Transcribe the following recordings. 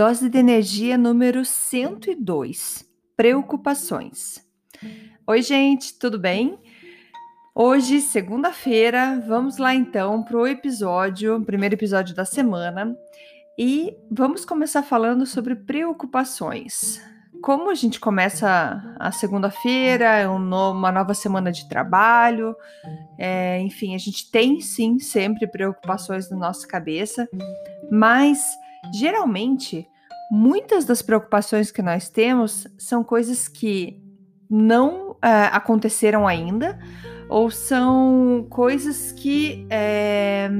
Dose de energia número 102: Preocupações. Oi, gente, tudo bem? Hoje, segunda-feira, vamos lá então para o episódio, primeiro episódio da semana, e vamos começar falando sobre preocupações. Como a gente começa a segunda-feira, é uma nova semana de trabalho, é, enfim, a gente tem sim sempre preocupações na nossa cabeça, mas geralmente muitas das preocupações que nós temos são coisas que não é, aconteceram ainda ou são coisas que é,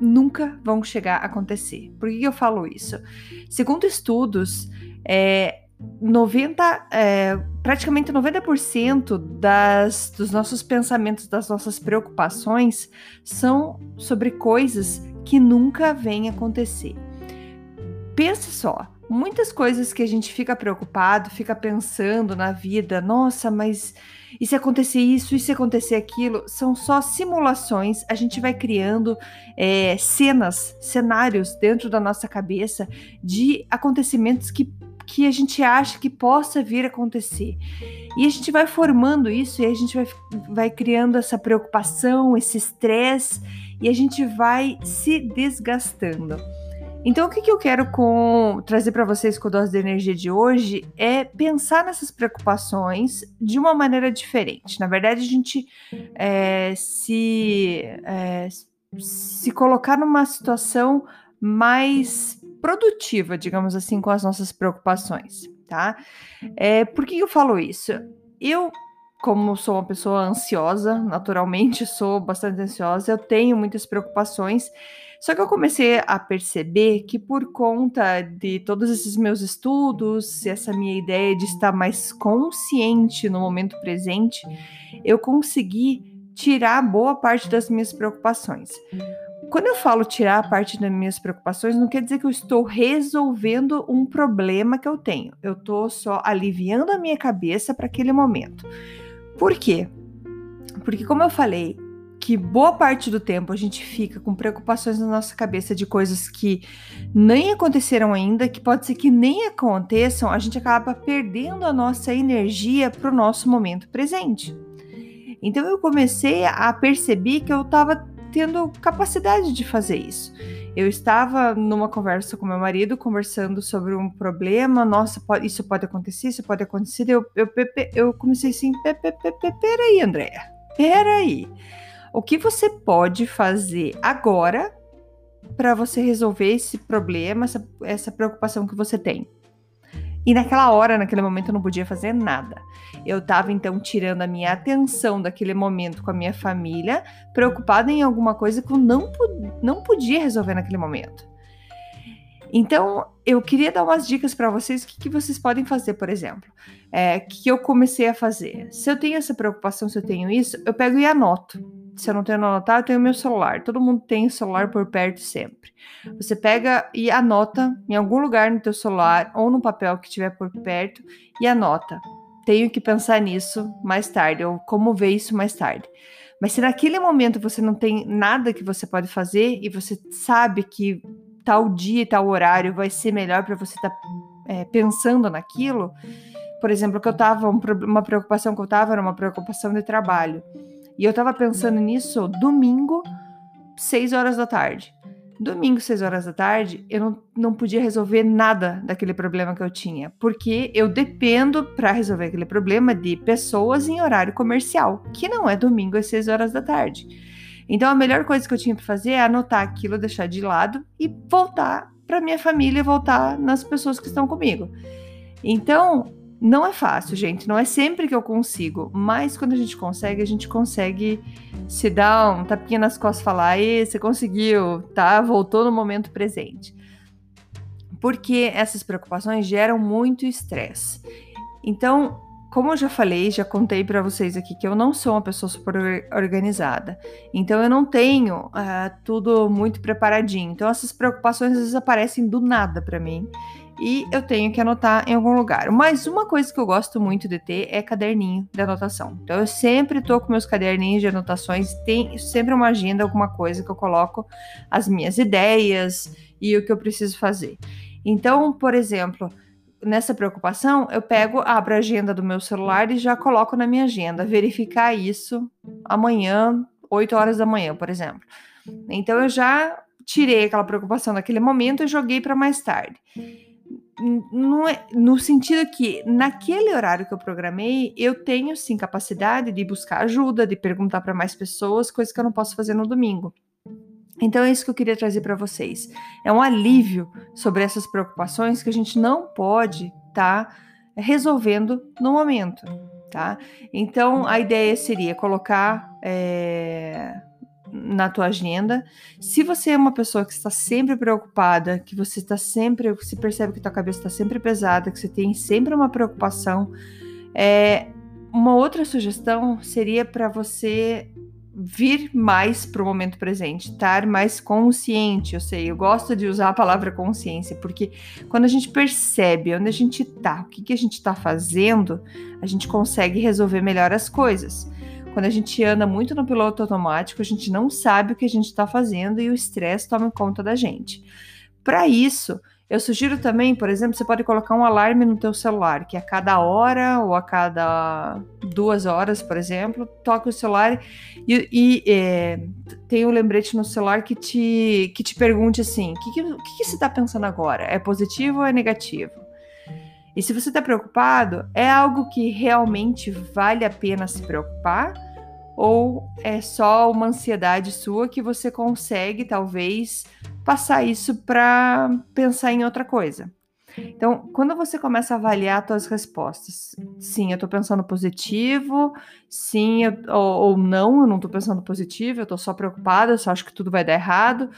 nunca vão chegar a acontecer. Por que eu falo isso? Segundo estudos, é, 90, é, praticamente 90% das, dos nossos pensamentos, das nossas preocupações são sobre coisas que nunca vêm acontecer. Pensa só, muitas coisas que a gente fica preocupado, fica pensando na vida, nossa, mas e se acontecer isso, e se acontecer aquilo, são só simulações. A gente vai criando é, cenas, cenários dentro da nossa cabeça de acontecimentos que que a gente acha que possa vir a acontecer. E a gente vai formando isso e a gente vai, vai criando essa preocupação, esse estresse e a gente vai se desgastando. Então, o que, que eu quero com, trazer para vocês com a dose de energia de hoje é pensar nessas preocupações de uma maneira diferente. Na verdade, a gente é, se, é, se colocar numa situação mais produtiva, digamos assim, com as nossas preocupações, tá? É, por que eu falo isso? Eu, como sou uma pessoa ansiosa, naturalmente sou bastante ansiosa, eu tenho muitas preocupações. Só que eu comecei a perceber que por conta de todos esses meus estudos, essa minha ideia de estar mais consciente no momento presente, eu consegui tirar boa parte das minhas preocupações. Quando eu falo tirar parte das minhas preocupações, não quer dizer que eu estou resolvendo um problema que eu tenho. Eu estou só aliviando a minha cabeça para aquele momento. Por quê? Porque, como eu falei, que boa parte do tempo a gente fica com preocupações na nossa cabeça de coisas que nem aconteceram ainda, que pode ser que nem aconteçam, a gente acaba perdendo a nossa energia para o nosso momento presente. Então eu comecei a perceber que eu estava tendo capacidade de fazer isso. Eu estava numa conversa com meu marido, conversando sobre um problema. Nossa, pode, isso pode acontecer, isso pode acontecer. Eu, eu, eu comecei assim: peraí, Andréia, peraí. O que você pode fazer agora para você resolver esse problema, essa, essa preocupação que você tem? E naquela hora, naquele momento, eu não podia fazer nada. Eu estava então tirando a minha atenção daquele momento com a minha família, preocupada em alguma coisa que eu não, não podia resolver naquele momento. Então, eu queria dar umas dicas para vocês, o que, que, vocês podem fazer, por exemplo. É, que eu comecei a fazer. Se eu tenho essa preocupação, se eu tenho isso, eu pego e anoto. Se eu não tenho anotar, eu tenho meu celular. Todo mundo tem o celular por perto sempre. Você pega e anota em algum lugar no teu celular ou no papel que estiver por perto e anota. Tenho que pensar nisso mais tarde ou como ver isso mais tarde. Mas se naquele momento você não tem nada que você pode fazer e você sabe que tal dia e tal horário vai ser melhor para você estar tá, é, pensando naquilo, por exemplo, que eu tava uma preocupação que eu tava era uma preocupação de trabalho. E eu tava pensando nisso domingo, 6 horas da tarde. Domingo, 6 horas da tarde, eu não, não podia resolver nada daquele problema que eu tinha, porque eu dependo para resolver aquele problema de pessoas em horário comercial, que não é domingo às 6 horas da tarde. Então a melhor coisa que eu tinha para fazer é anotar aquilo, deixar de lado e voltar para minha família, voltar nas pessoas que estão comigo. Então, Não é fácil, gente, não é sempre que eu consigo, mas quando a gente consegue, a gente consegue se dar um tapinha nas costas e falar: "Ei, você conseguiu, tá? Voltou no momento presente". Porque essas preocupações geram muito estresse. Então, como eu já falei, já contei para vocês aqui que eu não sou uma pessoa super organizada. Então eu não tenho uh, tudo muito preparadinho. Então essas preocupações às vezes aparecem do nada para mim e eu tenho que anotar em algum lugar. Mas uma coisa que eu gosto muito de ter é caderninho de anotação. Então eu sempre tô com meus caderninhos de anotações, tem sempre uma agenda, alguma coisa que eu coloco as minhas ideias e o que eu preciso fazer. Então, por exemplo, nessa preocupação, eu pego, abro a agenda do meu celular e já coloco na minha agenda, verificar isso amanhã, 8 horas da manhã, por exemplo. Então eu já tirei aquela preocupação naquele momento e joguei para mais tarde. É, no sentido que naquele horário que eu programei, eu tenho sim capacidade de buscar ajuda, de perguntar para mais pessoas, coisa que eu não posso fazer no domingo. Então é isso que eu queria trazer para vocês. É um alívio sobre essas preocupações que a gente não pode estar tá resolvendo no momento, tá? Então a ideia seria colocar é, na tua agenda. Se você é uma pessoa que está sempre preocupada, que você está sempre, se percebe que tua cabeça está sempre pesada, que você tem sempre uma preocupação, é, uma outra sugestão seria para você vir mais para o momento presente, estar mais consciente. Eu sei, eu gosto de usar a palavra consciência, porque quando a gente percebe onde a gente está, o que, que a gente está fazendo, a gente consegue resolver melhor as coisas. Quando a gente anda muito no piloto automático, a gente não sabe o que a gente está fazendo e o estresse toma conta da gente. Para isso, eu sugiro também, por exemplo, você pode colocar um alarme no teu celular, que a cada hora ou a cada duas horas, por exemplo, toque o celular e, e é, tem um lembrete no celular que te, que te pergunte assim, o que, que, que, que você está pensando agora? É positivo ou é negativo? E se você está preocupado, é algo que realmente vale a pena se preocupar? Ou é só uma ansiedade sua que você consegue, talvez, passar isso para pensar em outra coisa. Então, quando você começa a avaliar suas respostas, sim, eu estou pensando positivo, sim, eu, ou, ou, não, eu não estou pensando positivo, eu estou só preocupada, eu só acho que tudo vai dar errado.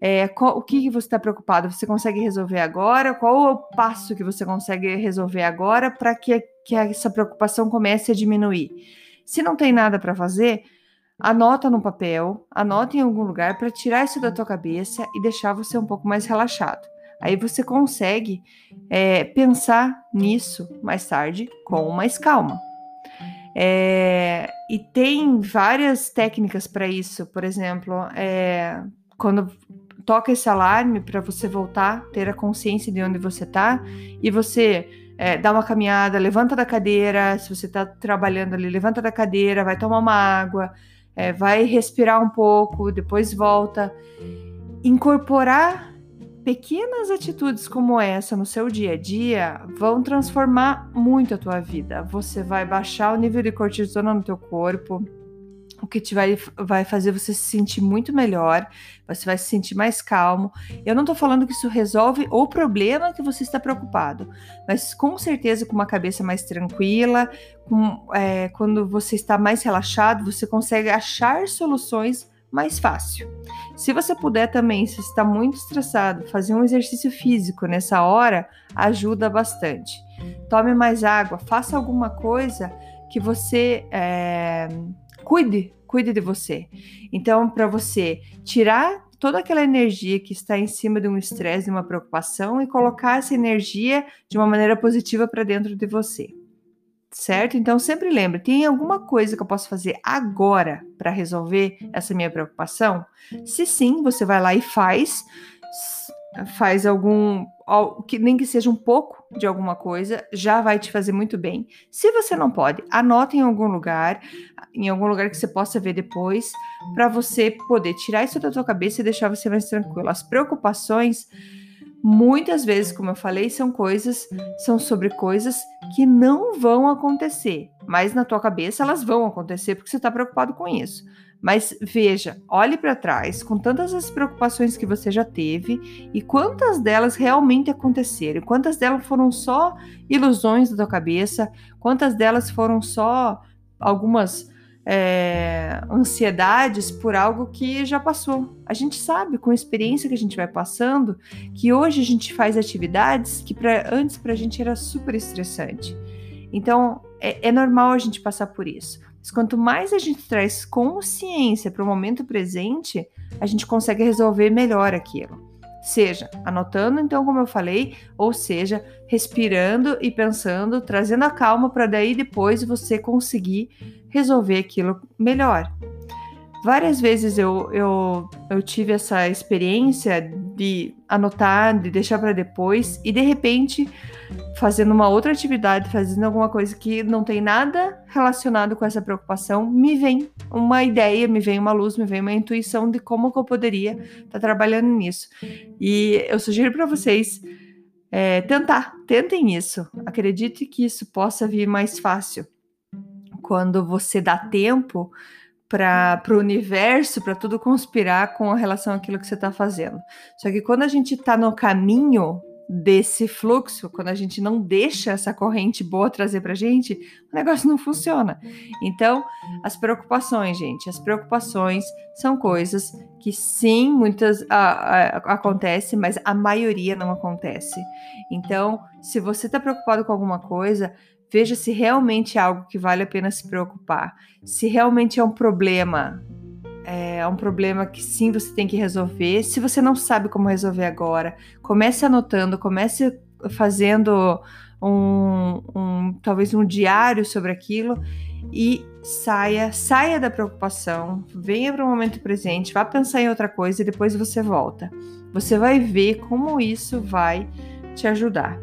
É, qual, o que, que você está preocupado? Você consegue resolver agora? Qual o passo que você consegue resolver agora para que, que essa preocupação comece a diminuir? Se não tem nada para fazer, Anota no papel, anota em algum lugar para tirar isso da tua cabeça e deixar você um pouco mais relaxado. Aí você consegue é, pensar nisso mais tarde com mais calma. É, e tem várias técnicas para isso. Por exemplo, é, quando toca esse alarme para você voltar, ter a consciência de onde você está e você é, dá uma caminhada, levanta da cadeira. Se você está trabalhando ali, levanta da cadeira, vai tomar uma água é, vai respirar um pouco, depois volta. Incorporar pequenas atitudes como essa no seu dia a dia vão transformar muito a tua vida. Você vai baixar o nível de cortisona no teu corpo, o que te vai, vai fazer você se sentir muito melhor, você vai se sentir mais calmo. Eu não tô falando que isso resolve o problema que você está preocupado, mas com certeza com uma cabeça mais tranquila, com, é, quando você está mais relaxado, você consegue achar soluções mais fácil. Se você puder também, se está muito estressado, fazer um exercício físico nessa hora ajuda bastante. Tome mais água, faça alguma coisa que você é, cuide, cuide de você. Então, para você tirar toda aquela energia que está em cima de um estresse, de uma preocupação e colocar essa energia de uma maneira positiva para dentro de você. Certo? Então sempre lembre, tem alguma coisa que eu posso fazer agora para resolver essa minha preocupação? Se sim, você vai lá e faz faz algum, que nem que seja um pouco de alguma coisa, já vai te fazer muito bem. Se você não pode, anota em algum lugar, em algum lugar que você possa ver depois, para você poder tirar isso da tua cabeça e deixar você mais tranquilo. As preocupações, muitas vezes, como eu falei, são coisas, são sobre coisas que não vão acontecer, mas na tua cabeça elas vão acontecer porque você está preocupado com isso. Mas veja, olhe para trás com tantas as preocupações que você já teve e quantas delas realmente aconteceram, quantas delas foram só ilusões da tua cabeça, quantas delas foram só algumas é, ansiedades por algo que já passou. A gente sabe, com a experiência que a gente vai passando, que hoje a gente faz atividades que pra, antes para a gente era super estressante. Então, é, é normal a gente passar por isso. Mas quanto mais a gente traz consciência para o momento presente, a gente consegue resolver melhor aquilo. Seja anotando, então, como eu falei, ou seja, respirando e pensando, trazendo a calma para daí depois você conseguir resolver aquilo melhor. Várias vezes eu, eu, eu tive essa experiência de anotar, de deixar para depois e de repente fazendo uma outra atividade, fazendo alguma coisa que não tem nada relacionado com essa preocupação, me vem uma ideia, me vem uma luz, me vem uma intuição de como que eu poderia estar tá trabalhando nisso. E eu sugiro para vocês é, tentar, tentem isso. Acredite que isso possa vir mais fácil quando você dá tempo para o universo, para tudo conspirar com relação àquilo que você está fazendo. Só que quando a gente está no caminho desse fluxo, quando a gente não deixa essa corrente boa trazer para gente, o negócio não funciona. Então, as preocupações, gente, as preocupações são coisas que sim, muitas acontecem, mas a maioria não acontece. Então, se você está preocupado com alguma coisa, Veja se realmente é algo que vale a pena se preocupar. Se realmente é um problema, é um problema que sim você tem que resolver. Se você não sabe como resolver agora, comece anotando, comece fazendo um, um talvez um diário sobre aquilo e saia, saia da preocupação, venha para o momento presente, vá pensar em outra coisa e depois você volta. Você vai ver como isso vai te ajudar,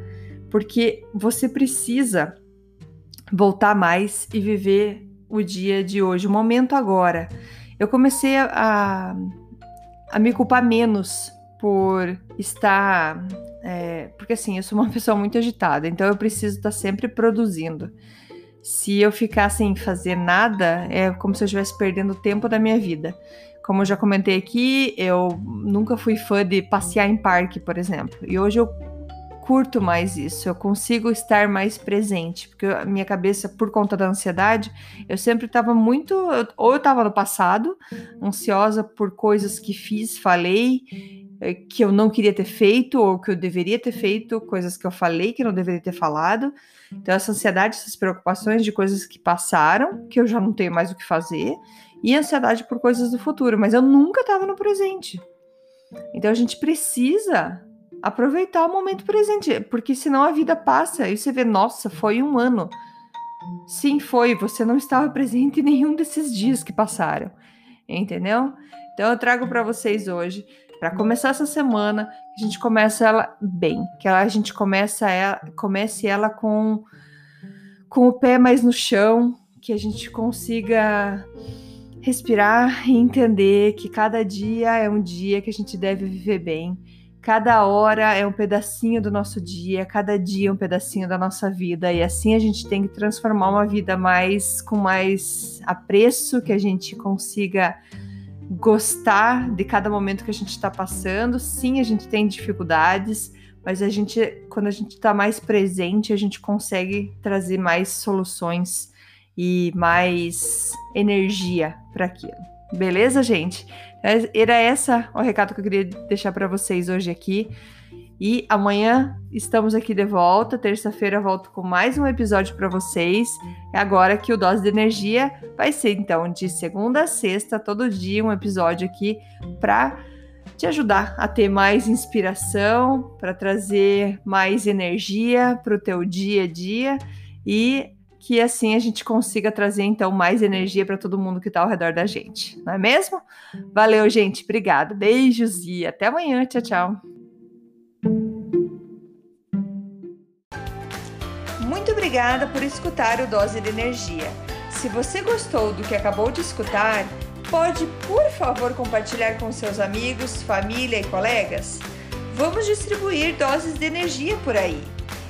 porque você precisa voltar mais e viver o dia de hoje, o momento agora. Eu comecei a, a me culpar menos por estar. É, porque assim, eu sou uma pessoa muito agitada, então eu preciso estar sempre produzindo. Se eu ficar sem fazer nada, é como se eu estivesse perdendo tempo da minha vida. Como eu já comentei aqui, eu nunca fui fã de passear em parque, por exemplo. E hoje eu curto mais isso, eu consigo estar mais presente, porque a minha cabeça, por conta da ansiedade, eu sempre estava muito. Ou eu estava no passado, ansiosa por coisas que fiz, falei, eh, que eu não queria ter feito, ou que eu deveria ter feito, coisas que eu falei que não deveria ter falado. Então, essa ansiedade, essas preocupações de coisas que passaram, que eu já não tenho mais o que fazer, e ansiedade por coisas do futuro, mas eu nunca estava no presente. Então, a gente precisa aproveitar o momento presente, porque senão a vida passa e você vê, nossa, foi um ano. Sim, foi, você não estava presente em nenhum desses dias que passaram, entendeu? Então eu trago para vocês hoje, para começar essa semana, a gente começa ela bem, que a gente começa ela, comece ela com com o pé mais no chão, que a gente consiga respirar e entender que cada dia é um dia que a gente deve viver bem Cada hora é um pedacinho do nosso dia, cada dia é um pedacinho da nossa vida, e assim a gente tem que transformar uma vida mais com mais apreço, que a gente consiga gostar de cada momento que a gente está passando. Sim, a gente tem dificuldades, mas a gente, quando a gente está mais presente, a gente consegue trazer mais soluções e mais energia para aquilo. Beleza, gente? Era essa o recado que eu queria deixar para vocês hoje aqui. E amanhã estamos aqui de volta. Terça-feira volto com mais um episódio para vocês. Agora que o Dose de Energia vai ser então de segunda a sexta, todo dia um episódio aqui para te ajudar a ter mais inspiração, para trazer mais energia para o teu dia a dia e que assim a gente consiga trazer então mais energia para todo mundo que está ao redor da gente, não é mesmo? Valeu, gente, obrigada, beijos e até amanhã, tchau, tchau. Muito obrigada por escutar o Dose de Energia. Se você gostou do que acabou de escutar, pode, por favor, compartilhar com seus amigos, família e colegas? Vamos distribuir doses de energia por aí.